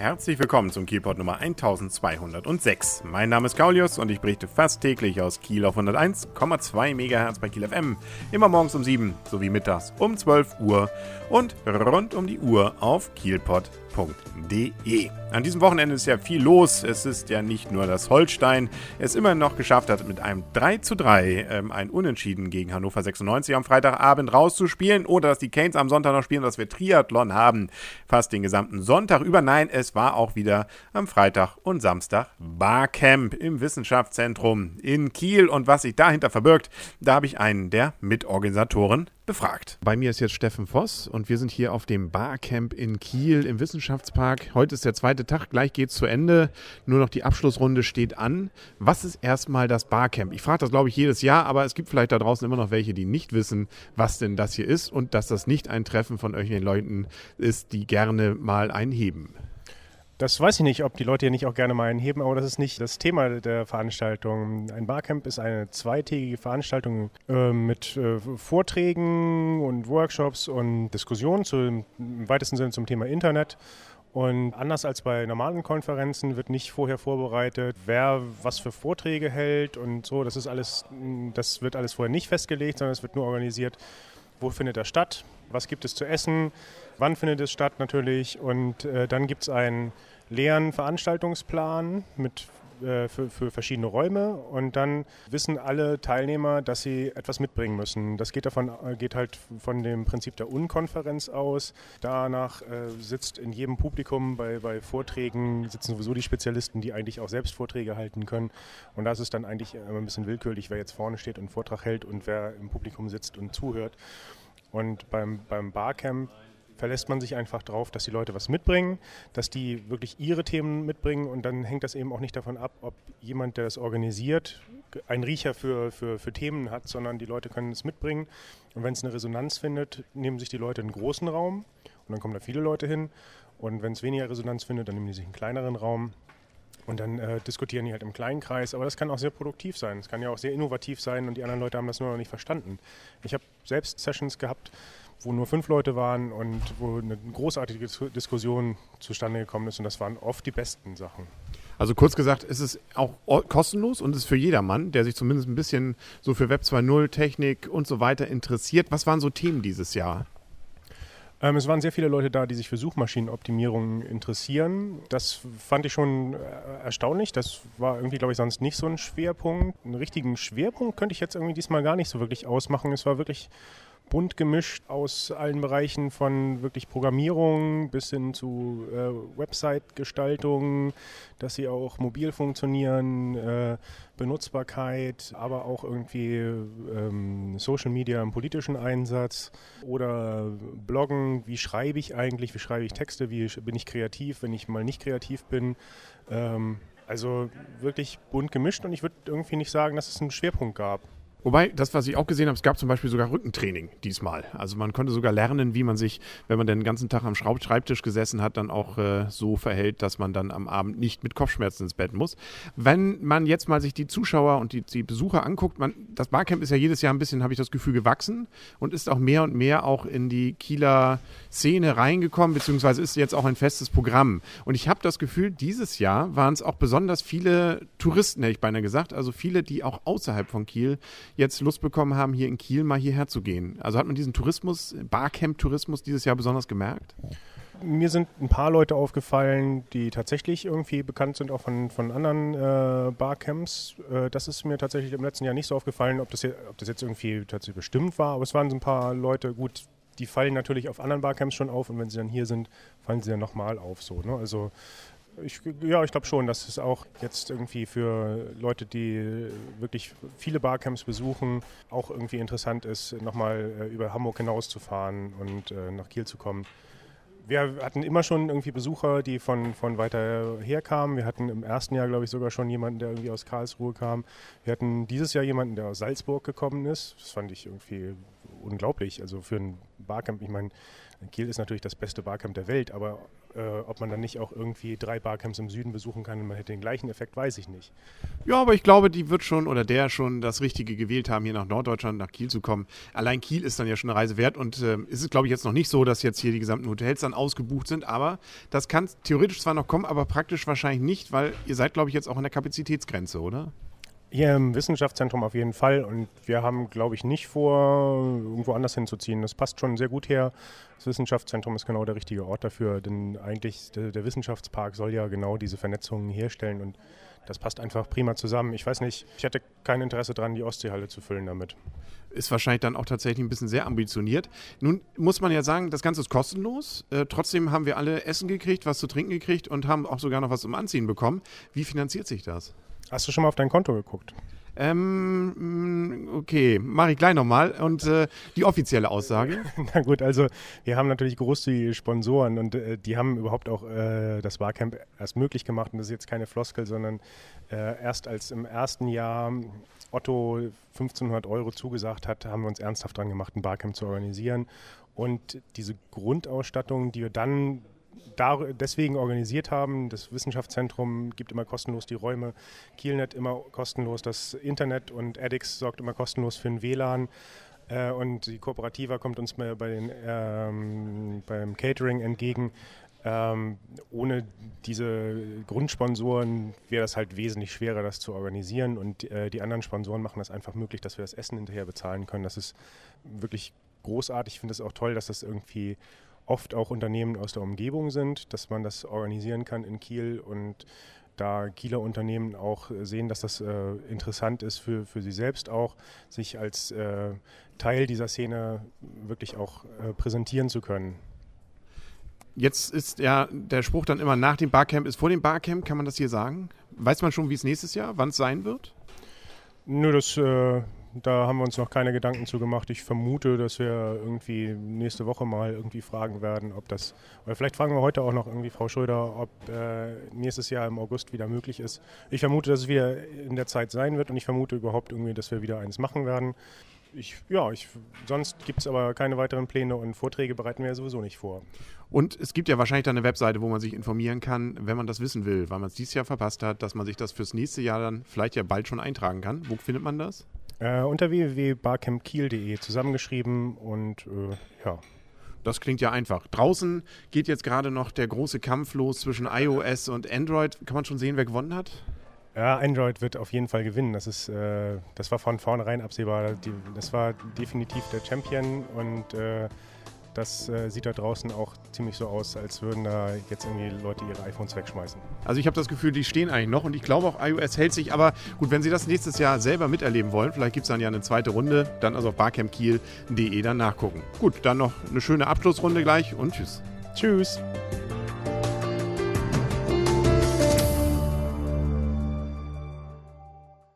Herzlich willkommen zum Kielpot Nummer 1206. Mein Name ist Kaulius und ich berichte fast täglich aus Kiel auf 101,2 MHz bei Kiel FM. Immer morgens um 7 sowie mittags um 12 Uhr und rund um die Uhr auf kielpot.de. An diesem Wochenende ist ja viel los. Es ist ja nicht nur, dass Holstein es immer noch geschafft hat, mit einem 3 zu 3 ähm, ein Unentschieden gegen Hannover 96 am Freitagabend rauszuspielen oder dass die Canes am Sonntag noch spielen, dass wir Triathlon haben, fast den gesamten Sonntag über. Nein, es war auch wieder am Freitag und Samstag Barcamp im Wissenschaftszentrum in Kiel. Und was sich dahinter verbirgt, da habe ich einen der Mitorganisatoren befragt. Bei mir ist jetzt Steffen Voss und wir sind hier auf dem Barcamp in Kiel im Wissenschaftspark. Heute ist der zweite Tag, gleich geht es zu Ende. Nur noch die Abschlussrunde steht an. Was ist erstmal das Barcamp? Ich frage das, glaube ich, jedes Jahr, aber es gibt vielleicht da draußen immer noch welche, die nicht wissen, was denn das hier ist und dass das nicht ein Treffen von irgendwelchen Leuten ist, die gerne mal einheben. Das weiß ich nicht, ob die Leute hier nicht auch gerne mal einheben, aber das ist nicht das Thema der Veranstaltung. Ein Barcamp ist eine zweitägige Veranstaltung äh, mit äh, Vorträgen und Workshops und Diskussionen zu, im weitesten Sinne zum Thema Internet. Und anders als bei normalen Konferenzen wird nicht vorher vorbereitet, wer was für Vorträge hält und so. Das ist alles, das wird alles vorher nicht festgelegt, sondern es wird nur organisiert, wo findet er statt, was gibt es zu essen, wann findet es statt natürlich. Und äh, dann gibt es einen leeren Veranstaltungsplan mit äh, für, für, verschiedene Räume und dann wissen alle Teilnehmer, dass sie etwas mitbringen müssen. Das geht, davon, äh, geht halt von dem Prinzip der Unkonferenz aus. Danach äh, sitzt in jedem Publikum bei, bei Vorträgen sitzen sowieso die Spezialisten, die eigentlich auch selbst Vorträge halten können. Und da ist dann eigentlich immer ein bisschen willkürlich, wer jetzt vorne steht und einen Vortrag hält und wer im Publikum sitzt und zuhört. Und beim, beim Barcamp verlässt man sich einfach darauf, dass die Leute was mitbringen, dass die wirklich ihre Themen mitbringen und dann hängt das eben auch nicht davon ab, ob jemand, der das organisiert, einen Riecher für, für, für Themen hat, sondern die Leute können es mitbringen und wenn es eine Resonanz findet, nehmen sich die Leute einen großen Raum und dann kommen da viele Leute hin und wenn es weniger Resonanz findet, dann nehmen die sich einen kleineren Raum und dann äh, diskutieren die halt im kleinen Kreis. Aber das kann auch sehr produktiv sein. Es kann ja auch sehr innovativ sein und die anderen Leute haben das nur noch nicht verstanden. Ich habe selbst Sessions gehabt, wo nur fünf Leute waren und wo eine großartige Diskussion zustande gekommen ist. Und das waren oft die besten Sachen. Also kurz gesagt, ist es auch kostenlos und ist für jedermann, der sich zumindest ein bisschen so für Web 2.0, Technik und so weiter interessiert. Was waren so Themen dieses Jahr? Ähm, es waren sehr viele Leute da, die sich für Suchmaschinenoptimierung interessieren. Das fand ich schon äh, erstaunlich. Das war irgendwie, glaube ich, sonst nicht so ein Schwerpunkt. Einen richtigen Schwerpunkt könnte ich jetzt irgendwie diesmal gar nicht so wirklich ausmachen. Es war wirklich bunt gemischt aus allen Bereichen von wirklich Programmierung bis hin zu äh, Website-Gestaltung, dass sie auch mobil funktionieren, äh, Benutzbarkeit, aber auch irgendwie ähm, Social Media im politischen Einsatz oder Bloggen, wie schreibe ich eigentlich, wie schreibe ich Texte, wie bin ich kreativ, wenn ich mal nicht kreativ bin. Ähm, also wirklich bunt gemischt und ich würde irgendwie nicht sagen, dass es einen Schwerpunkt gab. Wobei, das, was ich auch gesehen habe, es gab zum Beispiel sogar Rückentraining diesmal. Also man konnte sogar lernen, wie man sich, wenn man den ganzen Tag am Schreibtisch gesessen hat, dann auch äh, so verhält, dass man dann am Abend nicht mit Kopfschmerzen ins Bett muss. Wenn man jetzt mal sich die Zuschauer und die, die Besucher anguckt, man, das Barcamp ist ja jedes Jahr ein bisschen, habe ich das Gefühl, gewachsen und ist auch mehr und mehr auch in die Kieler Szene reingekommen, beziehungsweise ist jetzt auch ein festes Programm. Und ich habe das Gefühl, dieses Jahr waren es auch besonders viele Touristen, hätte ich beinahe gesagt, also viele, die auch außerhalb von Kiel jetzt Lust bekommen haben, hier in Kiel mal hierher zu gehen. Also hat man diesen Tourismus, Barcamp-Tourismus dieses Jahr besonders gemerkt? Mir sind ein paar Leute aufgefallen, die tatsächlich irgendwie bekannt sind, auch von, von anderen äh, Barcamps. Äh, das ist mir tatsächlich im letzten Jahr nicht so aufgefallen, ob das, jetzt, ob das jetzt irgendwie tatsächlich bestimmt war. Aber es waren so ein paar Leute, gut, die fallen natürlich auf anderen Barcamps schon auf und wenn sie dann hier sind, fallen sie dann nochmal auf. So, ne? Also ich, ja, ich glaube schon, dass es auch jetzt irgendwie für Leute, die wirklich viele Barcamps besuchen, auch irgendwie interessant ist, nochmal äh, über Hamburg hinauszufahren und äh, nach Kiel zu kommen. Wir hatten immer schon irgendwie Besucher, die von, von weiter her kamen. Wir hatten im ersten Jahr, glaube ich, sogar schon jemanden, der irgendwie aus Karlsruhe kam. Wir hatten dieses Jahr jemanden, der aus Salzburg gekommen ist. Das fand ich irgendwie unglaublich. Also für ein Barcamp. Ich meine, Kiel ist natürlich das beste Barcamp der Welt, aber äh, ob man dann nicht auch irgendwie drei Barcamps im Süden besuchen kann und man hätte den gleichen Effekt, weiß ich nicht. Ja, aber ich glaube, die wird schon oder der schon das Richtige gewählt haben, hier nach Norddeutschland, nach Kiel zu kommen. Allein Kiel ist dann ja schon eine Reise wert und äh, ist es, glaube ich, jetzt noch nicht so, dass jetzt hier die gesamten Hotels dann ausgebucht sind, aber das kann theoretisch zwar noch kommen, aber praktisch wahrscheinlich nicht, weil ihr seid, glaube ich, jetzt auch an der Kapazitätsgrenze, oder? Hier im Wissenschaftszentrum auf jeden Fall. Und wir haben, glaube ich, nicht vor, irgendwo anders hinzuziehen. Das passt schon sehr gut her. Das Wissenschaftszentrum ist genau der richtige Ort dafür, denn eigentlich der, der Wissenschaftspark soll ja genau diese Vernetzungen herstellen und das passt einfach prima zusammen. Ich weiß nicht, ich hätte kein Interesse daran, die Ostseehalle zu füllen damit. Ist wahrscheinlich dann auch tatsächlich ein bisschen sehr ambitioniert. Nun muss man ja sagen, das Ganze ist kostenlos. Äh, trotzdem haben wir alle Essen gekriegt, was zu trinken gekriegt und haben auch sogar noch was zum Anziehen bekommen. Wie finanziert sich das? Hast du schon mal auf dein Konto geguckt? Ähm, okay, mache ich gleich nochmal. Und äh, die offizielle Aussage? Na gut, also wir haben natürlich großzügige Sponsoren und äh, die haben überhaupt auch äh, das Barcamp erst möglich gemacht. Und das ist jetzt keine Floskel, sondern äh, erst als im ersten Jahr Otto 1500 Euro zugesagt hat, haben wir uns ernsthaft dran gemacht, ein Barcamp zu organisieren. Und diese Grundausstattung, die wir dann deswegen organisiert haben. Das Wissenschaftszentrum gibt immer kostenlos die Räume, Kielnet immer kostenlos das Internet und edX sorgt immer kostenlos für ein WLAN. Äh, und die Kooperativa kommt uns bei den, ähm, beim Catering entgegen. Ähm, ohne diese Grundsponsoren wäre das halt wesentlich schwerer, das zu organisieren. Und äh, die anderen Sponsoren machen das einfach möglich, dass wir das Essen hinterher bezahlen können. Das ist wirklich großartig. Ich finde es auch toll, dass das irgendwie oft auch Unternehmen aus der Umgebung sind, dass man das organisieren kann in Kiel und da Kieler Unternehmen auch sehen, dass das äh, interessant ist für, für sie selbst auch, sich als äh, Teil dieser Szene wirklich auch äh, präsentieren zu können. Jetzt ist ja der Spruch dann immer nach dem Barcamp ist vor dem Barcamp, kann man das hier sagen? Weiß man schon, wie es nächstes Jahr, wann es sein wird? Nö, das äh, da haben wir uns noch keine Gedanken zu gemacht. Ich vermute, dass wir irgendwie nächste Woche mal irgendwie fragen werden, ob das, oder vielleicht fragen wir heute auch noch irgendwie Frau Schröder, ob äh, nächstes Jahr im August wieder möglich ist. Ich vermute, dass es wieder in der Zeit sein wird und ich vermute überhaupt irgendwie, dass wir wieder eins machen werden. Ich, ja, ich, sonst gibt es aber keine weiteren Pläne und Vorträge bereiten wir ja sowieso nicht vor. Und es gibt ja wahrscheinlich dann eine Webseite, wo man sich informieren kann, wenn man das wissen will, weil man es dieses Jahr verpasst hat, dass man sich das fürs nächste Jahr dann vielleicht ja bald schon eintragen kann. Wo findet man das? Äh, unter www.barcampkiel.de zusammengeschrieben und äh, ja. Das klingt ja einfach. Draußen geht jetzt gerade noch der große Kampf los zwischen iOS und Android. Kann man schon sehen, wer gewonnen hat? Ja, Android wird auf jeden Fall gewinnen. Das, ist, äh, das war von vornherein absehbar. Die, das war definitiv der Champion und äh, das äh, sieht da draußen auch ziemlich so aus, als würden da jetzt irgendwie Leute ihre iPhones wegschmeißen. Also ich habe das Gefühl, die stehen eigentlich noch und ich glaube auch iOS hält sich. Aber gut, wenn Sie das nächstes Jahr selber miterleben wollen, vielleicht gibt es dann ja eine zweite Runde, dann also auf barcampkiel.de dann nachgucken. Gut, dann noch eine schöne Abschlussrunde gleich und tschüss. Tschüss.